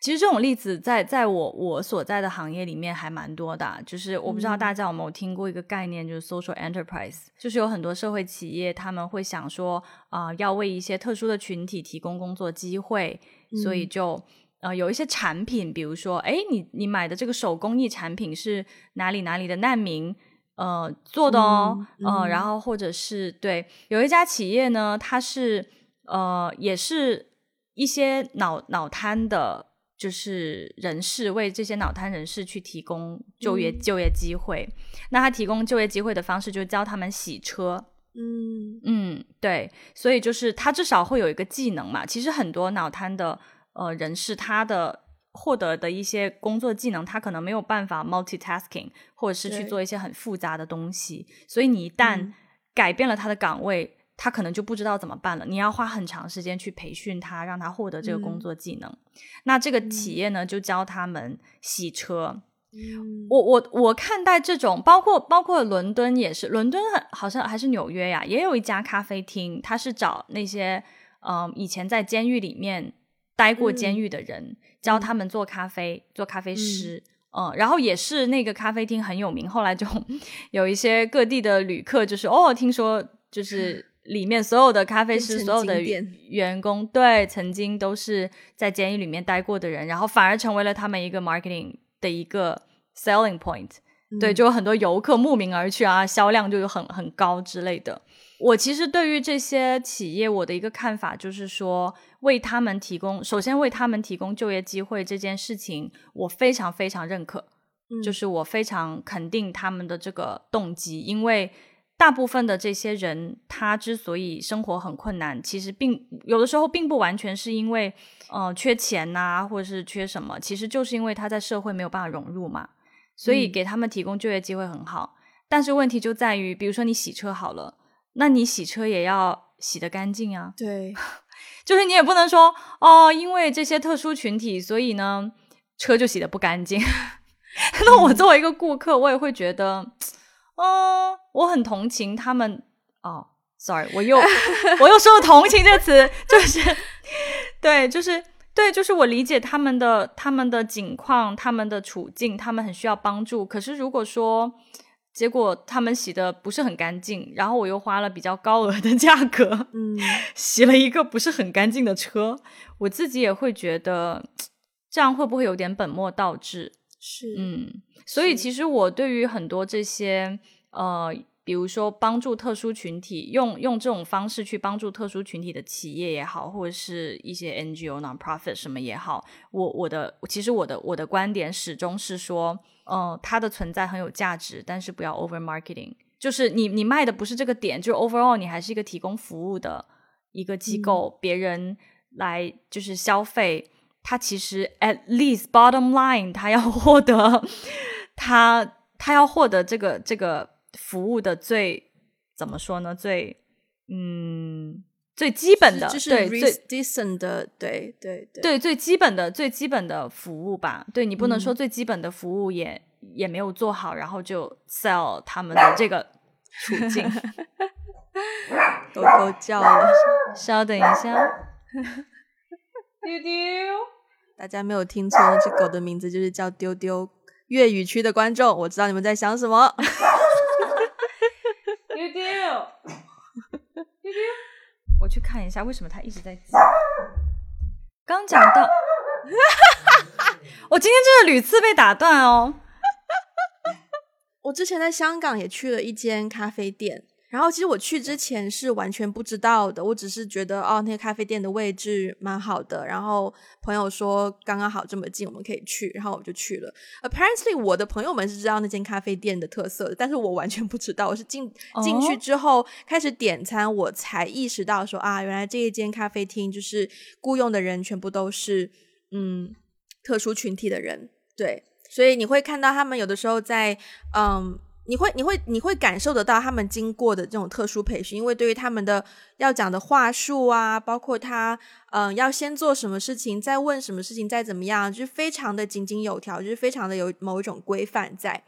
其实这种例子在在我我所在的行业里面还蛮多的，就是我不知道大家有没有听过一个概念，就是 social enterprise，就是有很多社会企业他们会想说啊，要为一些特殊的群体提供工作机会，所以就呃有一些产品，比如说哎，你你买的这个手工艺产品是哪里哪里的难民呃做的哦，嗯，然后或者是对有一家企业呢，它是。呃，也是一些脑脑瘫的，就是人士为这些脑瘫人士去提供就业就业机会。那他提供就业机会的方式，就是教他们洗车。嗯嗯，对，所以就是他至少会有一个技能嘛。其实很多脑瘫的呃人士，他的获得的一些工作技能，他可能没有办法 multitasking，或者是去做一些很复杂的东西。所以你一旦改变了他的岗位，他可能就不知道怎么办了。你要花很长时间去培训他，让他获得这个工作技能。那这个企业呢，就教他们洗车。我我我看待这种，包括包括伦敦也是，伦敦好像还是纽约呀，也有一家咖啡厅，他是找那些嗯以前在监狱里面待过监狱的人，教他们做咖啡，做咖啡师，嗯，然后也是那个咖啡厅很有名，后来就 有一些各地的旅客，就是哦，听说就是里面所有的咖啡师，所有的员工，对，曾经都是在监狱里面待过的人，然后反而成为了他们一个 marketing。的一个 selling point，对，就有很多游客慕名而去啊，销量就有很很高之类的。我其实对于这些企业，我的一个看法就是说，为他们提供，首先为他们提供就业机会这件事情，我非常非常认可，嗯就是我非常肯定他们的这个动机，因为大部分的这些人，他之所以生活很困难，其实并有的时候并不完全是因为。呃，缺钱呐，或者是缺什么，其实就是因为他在社会没有办法融入嘛，所以给他们提供就业机会很好。但是问题就在于，比如说你洗车好了，那你洗车也要洗得干净啊。对，就是你也不能说哦，因为这些特殊群体，所以呢车就洗得不干净。那我作为一个顾客，我也会觉得，嗯，我很同情他们。哦，sorry，我又 我又说了同情这个词，就是。对，就是对，就是我理解他们的他们的境况，他们的处境，他们很需要帮助。可是如果说结果他们洗的不是很干净，然后我又花了比较高额的价格，嗯，洗了一个不是很干净的车，我自己也会觉得这样会不会有点本末倒置？是，嗯，所以其实我对于很多这些呃。比如说，帮助特殊群体，用用这种方式去帮助特殊群体的企业也好，或者是一些 NGO、non-profit 什么也好，我我的其实我的我的观点始终是说，嗯，它的存在很有价值，但是不要 over marketing，就是你你卖的不是这个点，就是 overall 你还是一个提供服务的一个机构，别人来就是消费，他其实 at least bottom line，他要获得他他要获得这个这个。服务的最怎么说呢？最嗯，最基本的对最 decent 的对对对最基本的最基本的服务吧。对你不能说最基本的服务也也没有做好，然后就 sell 他们的 这个处境。狗狗叫了，稍等一下。丢丢，大家没有听错，那只狗的名字就是叫丢丢。粤语区的观众，我知道你们在想什么。丢丢，丢丢我去看一下，为什么它一直在叫？刚讲到，我今天真的屡次被打断哦。我之前在香港也去了一间咖啡店。然后其实我去之前是完全不知道的，我只是觉得哦，那个咖啡店的位置蛮好的，然后朋友说刚刚好这么近，我们可以去，然后我就去了。Apparently，我的朋友们是知道那间咖啡店的特色的，但是我完全不知道。我是进进去之后开始点餐，我才意识到说啊，原来这一间咖啡厅就是雇佣的人全部都是嗯特殊群体的人，对，所以你会看到他们有的时候在嗯。你会你会你会感受得到他们经过的这种特殊培训，因为对于他们的要讲的话术啊，包括他嗯要先做什么事情，再问什么事情，再怎么样，就是非常的井井有条，就是非常的有某一种规范在。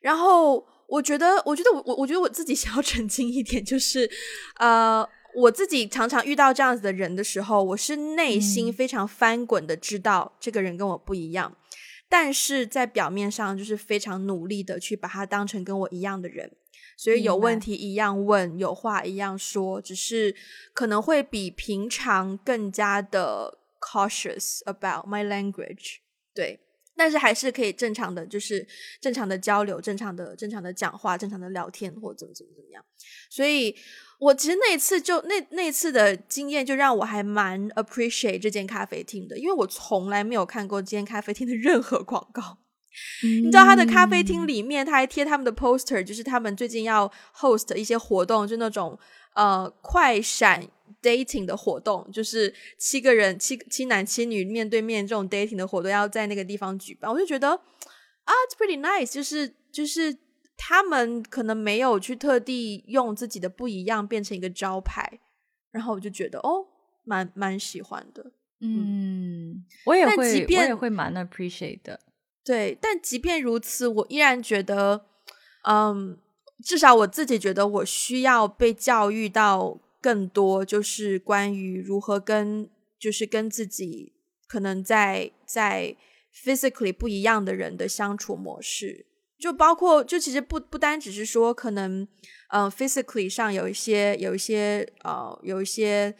然后我觉得，我觉得我我我觉得我自己 想要澄清一点，就是呃，我自己常常遇到这样子的人的时候，我是内心非常翻滚的，知道这个人跟我不一样。但是在表面上就是非常努力的去把他当成跟我一样的人，所以有问题一样问，有话一样说，只是可能会比平常更加的 cautious about my language。对但是还是可以正常的，就是正常的交流，正常的正常的讲话，正常的聊天，或怎么怎么怎么样。所以，我其实那一次就那那次的经验，就让我还蛮 appreciate 这间咖啡厅的，因为我从来没有看过这间咖啡厅的任何广告。你知道他的咖啡厅里面，他还贴他们的 poster，就是他们最近要 host 一些活动，就那种呃快闪 dating 的活动，就是七个人七七男七女面对面这种 dating 的活动要在那个地方举办。我就觉得啊，it's pretty nice，就是就是他们可能没有去特地用自己的不一样变成一个招牌，然后我就觉得哦，蛮蛮喜欢的。嗯，我也会，我也会蛮 appreciate 的。对，但即便如此，我依然觉得，嗯，至少我自己觉得，我需要被教育到更多，就是关于如何跟，就是跟自己可能在在 physically 不一样的人的相处模式，就包括，就其实不不单只是说可能，嗯，physically 上有一些有一些呃有一些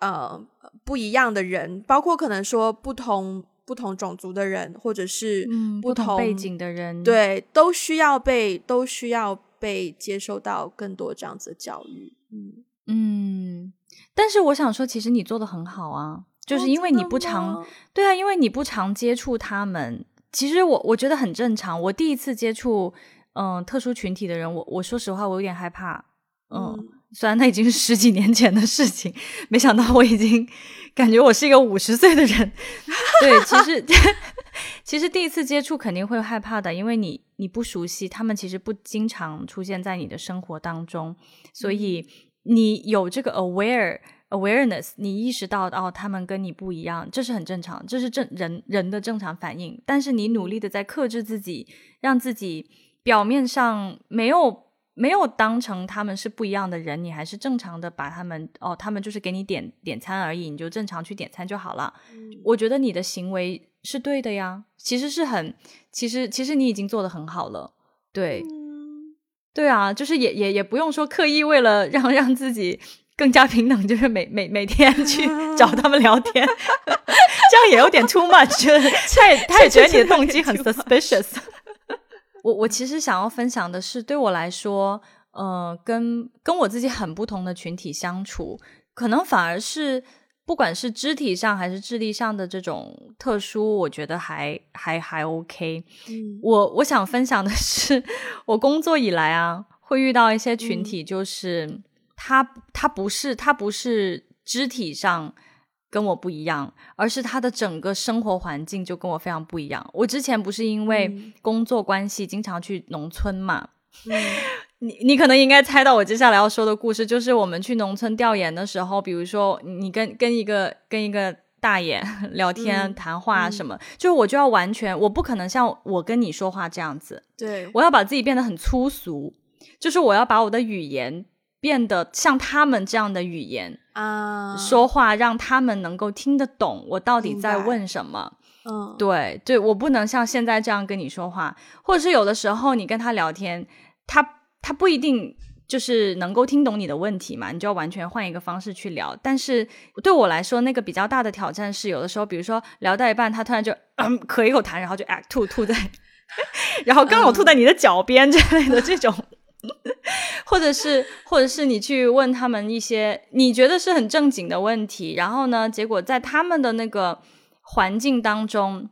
呃不一样的人，包括可能说不同。不同种族的人，或者是不同背景的人，对，都需要被都需要被接受到更多这样子的教育。嗯嗯，但是我想说，其实你做的很好啊，就是因为你不常对啊，因为你不常接触他们。其实我我觉得很正常。我第一次接触嗯特殊群体的人，我我说实话，我有点害怕。嗯，虽然那已经是十几年前的事情，没想到我已经。感觉我是一个五十岁的人，对，其实 其实第一次接触肯定会害怕的，因为你你不熟悉，他们其实不经常出现在你的生活当中，所以你有这个 aware awareness，你意识到哦，他们跟你不一样，这是很正常，这是正人人的正常反应，但是你努力的在克制自己，让自己表面上没有。没有当成他们是不一样的人，你还是正常的把他们哦，他们就是给你点点餐而已，你就正常去点餐就好了。我觉得你的行为是对的呀，其实是很，其实其实你已经做的很好了。对，对啊，就是也也也不用说刻意为了让 让自己更加平等，就是每每每天去找他们聊天，这样也有点 too much。他也他也觉得你的动机很 suspicious。我我其实想要分享的是，对我来说，呃，跟跟我自己很不同的群体相处，可能反而是不管是肢体上还是智力上的这种特殊，我觉得还还还 OK。我我想分享的是，我工作以来啊，会遇到一些群体，就是他他不是他不是肢体上。跟我不一样，而是他的整个生活环境就跟我非常不一样。我之前不是因为工作关系经常去农村嘛？你你可能应该猜到我接下来要说的故事，就是我们去农村调研的时候，比如说你跟跟一个跟一个大爷 聊天谈话什么，就是我就要完全，我不可能像我跟你说话这样子，对我要把自己变得很粗俗，就是我要把我的语言。变得像他们这样的语言啊，说话让他们能够听得懂我到底在问什么。嗯，对对，我不能像现在这样跟你说话，或者是有的时候你跟他聊天，他他不一定就是能够听懂你的问题嘛，你就要完全换一个方式去聊。但是对我来说，那个比较大的挑战是，有的时候，比如说聊到一半，他突然就嗯咳一口痰，然后就哎吐吐在，然后刚好吐在你的脚边之类的这种。或者是，或者是你去问他们一些你觉得是很正经的问题，然后呢，结果在他们的那个环境当中，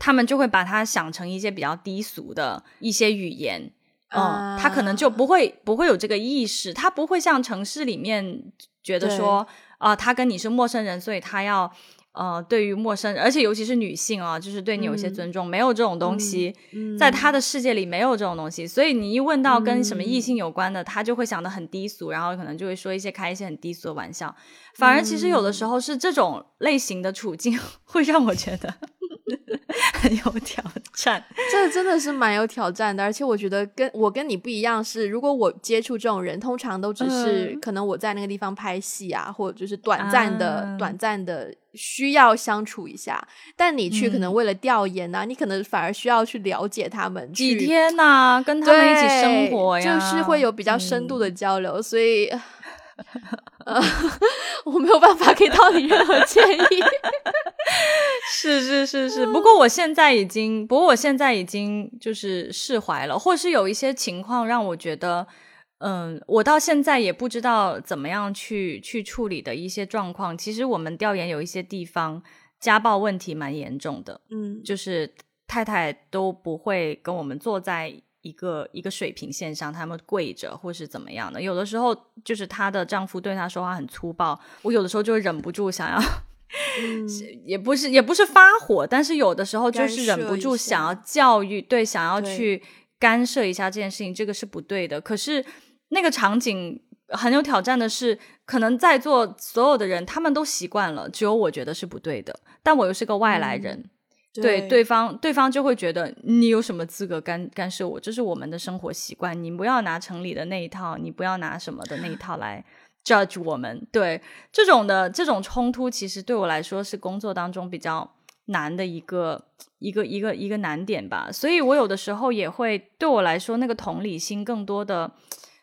他们就会把它想成一些比较低俗的一些语言，嗯，他可能就不会不会有这个意识，他不会像城市里面觉得说啊，他跟你是陌生人，所以他要。呃，对于陌生人，而且尤其是女性啊，就是对你有些尊重，没有这种东西，在他的世界里没有这种东西，所以你一问到跟什么异性有关的，他就会想的很低俗，然后可能就会说一些开一些很低俗的玩笑，反而其实有的时候是这种类型的处境 会让我觉得。很有挑战，这真的是蛮有挑战的。而且我觉得跟我跟你不一样，是如果我接触这种人，通常都只是可能我在那个地方拍戏啊，或者就是短暂的、短暂的需要相处一下。但你去可能为了调研啊，你可能反而需要去了解他们几天呐，跟他们一起生活呀，就是会有比较深度的交流。所以。我没有办法给到你任何建议。是是是是，不过我现在已经，不过我现在已经就是释怀了，或是有一些情况让我觉得，嗯，我到现在也不知道怎么样去去处理的一些状况。其实我们调研有一些地方家暴问题蛮严重的，嗯，就是太太都不会跟我们坐在一个一个水平线上，他们跪着或是怎么样的。有的时候就是她的丈夫对她说话很粗暴，我有的时候就忍不住想要。也不是也不是发火，但是有的时候就是忍不住想要教育，对，想要去干涉一下这件事情，这个是不对的。可是那个场景很有挑战的是，可能在座所有的人他们都习惯了，只有我觉得是不对的。但我又是个外来人，对对方对方就会觉得你有什么资格干干涉我？这是我们的生活习惯，你不要拿城里的那一套，你不要拿什么的那一套来。judge 我们对这种的这种冲突，其实对我来说是工作当中比较难的一个一个一个一个难点吧。所以我有的时候也会对我来说，那个同理心更多的，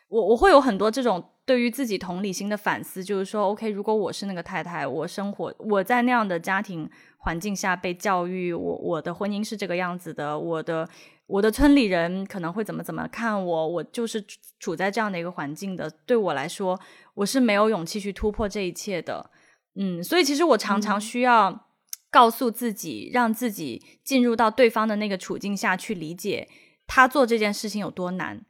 我我会有很多这种对于自己同理心的反思，就是说，OK，如果我是那个太太，我生活我在那样的家庭环境下被教育，我我的婚姻是这个样子的，我的。我的村里人可能会怎么怎么看我？我就是处在这样的一个环境的，对我来说，我是没有勇气去突破这一切的。嗯，所以其实我常常需要告诉自己，让自己进入到对方的那个处境下去理解他做这件事情有多难。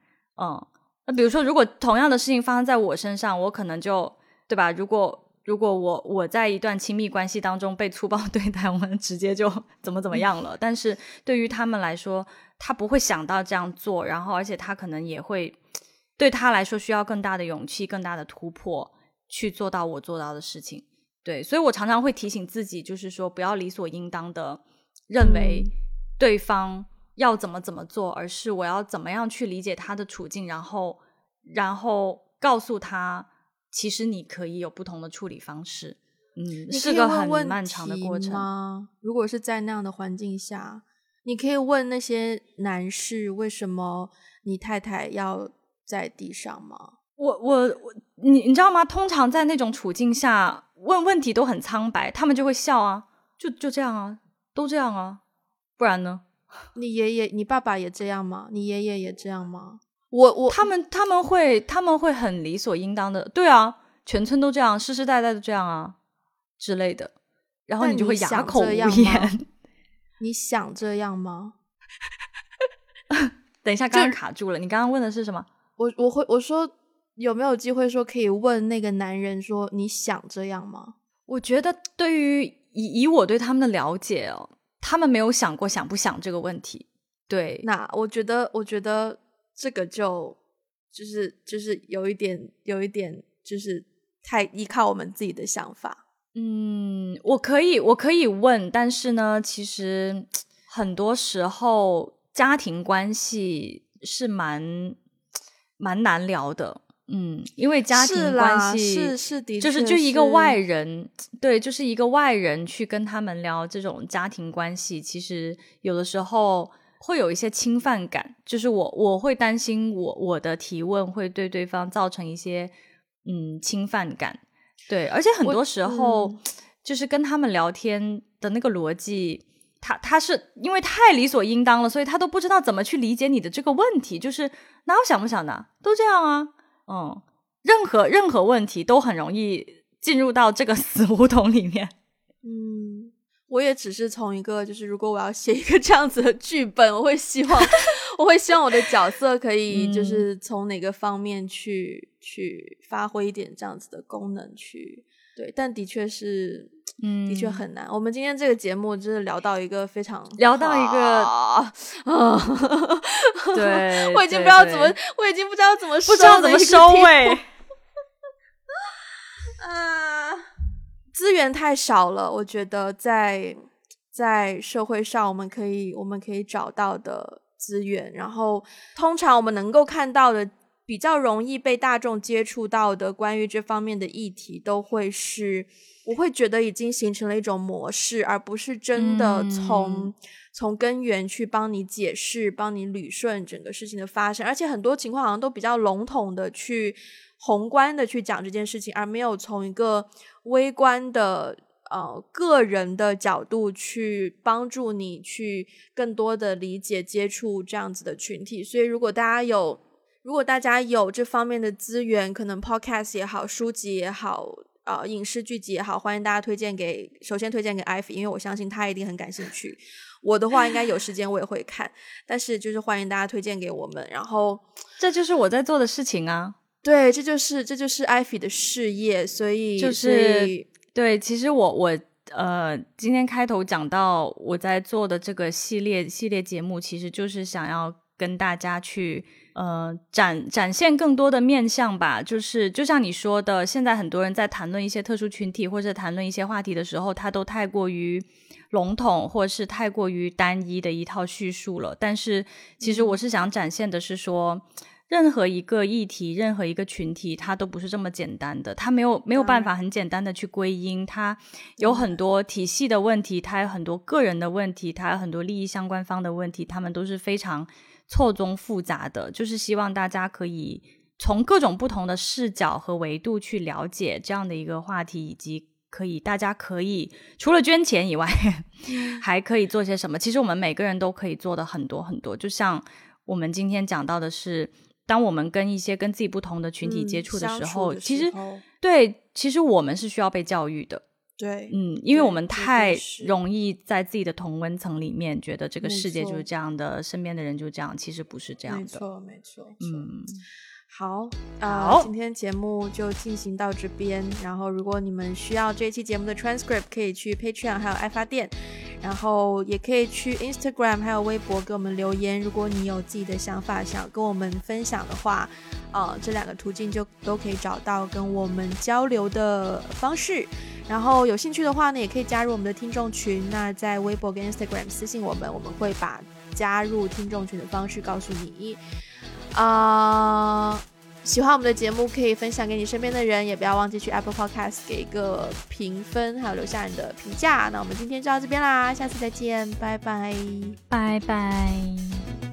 嗯，那比如说，如果同样的事情发生在我身上，我可能就对吧？如果如果我我在一段亲密关系当中被粗暴 对待，我们直接就 怎么怎么样了。但是对于他们来说，他不会想到这样做，然后而且他可能也会对他来说需要更大的勇气、更大的突破去做到我做到的事情。对，所以我常常会提醒自己，就是说不要理所应当的认为对方要怎么怎么做，而是我要怎么样去理解他的处境，然后然后告诉他。其实你可以有不同的处理方式，嗯，是个很漫长的过程吗？如果是在那样的环境下，你可以问那些男士为什么你太太要在地上吗？我我我，你你知道吗？通常在那种处境下，问问题都很苍白，他们就会笑啊，就就这样啊，都这样啊，不然呢？你爷爷、你爸爸也这样吗？你爷爷也这样吗？我我他们他们会他们会很理所应当的，对啊，全村都这样，世世代代都这样啊之类的，然后你就会哑口无言。你想这样吗？等一下，刚刚卡住了。你刚刚问的是什么？我我会我说有没有机会说可以问那个男人说你想这样吗？我觉得对于以以我对他们的了解哦，他们没有想过想不想这个问题。对，那我觉得我觉得。这个就就是就是有一点有一点就是太依靠我们自己的想法。嗯，我可以我可以问，但是呢，其实很多时候家庭关系是蛮蛮难聊的。嗯，因为家庭关系是是的，就是就一个外人，对，就是一个外人去跟他们聊这种家庭关系，其实有的时候。会有一些侵犯感，就是我我会担心我我的提问会对对方造成一些嗯侵犯感，对，而且很多时候 就是跟他们聊天的那个逻辑，他他是因为太理所应当了，所以他都不知道怎么去理解你的这个问题，就是哪有想不想的，都这样啊，嗯，任何任何问题都很容易进入到这个 死胡同里面，嗯。我也只是从一个，就是如果我要写一个这样子的剧本，我会希望，我会希望我的角色可以，就是从哪个方面去去发挥一点这样子的功能去，对，但的确是，嗯，的确很难。我们今天这个节目真的聊到一个非常聊到一个啊，对，我已经不知道怎么，我已经不知道怎么不知道怎么收尾，啊。资源太少了，我觉得在在社会上，我们可以我们可以找到的资源，然后通常我们能够看到的比较容易被大众接触到的关于这方面的议题，都会是我会觉得已经形成了一种模式，而不是真的从从根源去帮你解释、帮你捋顺整个事情的发生，而且很多情况好像都比较笼统的去。宏观的去讲这件事情，而没有从一个微观的呃个人的角度去帮助你去更多的理解接触这样子的群体。所以，如果大家有如果大家有这方面的资源，可能 podcast 也好，书籍也好，呃，影视剧集也好，欢迎大家推荐给，首先推荐给艾菲，因为我相信他一定很感兴趣。我的话应该有时间我也会看，但是就是欢迎大家推荐给我们，然后 这就是我在做的事情啊。对，这就是这就是艾菲的事业，所以就是对。其实我我呃，今天开头讲到我在做的这个系列系列节目，其实就是想要跟大家去呃展展现更多的面向吧。就是就像你说的，现在很多人在谈论一些特殊群体或者谈论一些话题的时候，他都太过于。笼统或者是太过于单一的一套叙述了，但是其实我是想展现的是说，任何一个议题、任何一个群体，它都不是这么简单的，它没有没有办法很简单的去归因，它有很多体系的问题，它有很多个人的问题，它有很多利益相关方的问题，他们都是非常错综复杂的，就是希望大家可以从各种不同的视角和维度去了解这样的一个话题以及。可以，大家可以除了捐钱以外，还可以做些什么？其实我们每个人都可以做的很多很多。就像我们今天讲到的是，当我们跟一些跟自己不同的群体接触的时候，其实对，其实我们是需要被教育的。对，嗯，因为我们太容易在自己的同温层里面觉得这个世界就是这样的，身边的人就这样，其实不是这样的。没错，没错，嗯。好，呃，今天节目就进行到这边。然后，如果你们需要这一期节目的 transcript，可以去 Patreon 还有爱发电，然后也可以去 Instagram 还有微博给我们留言。如果你有自己的想法想跟我们分享的话，呃，这两个途径就都可以找到跟我们交流的方式。然后有兴趣的话呢，也可以加入我们的听众群。那在微博跟 Instagram 私信我们，我们会把加入听众群的方式告诉你。啊，喜欢我们的节目可以分享给你身边的人，也不要忘记去 Apple Podcast 给一个评分，还有留下你的评价。那我们今天就到这边啦，下次再见，拜拜，拜拜。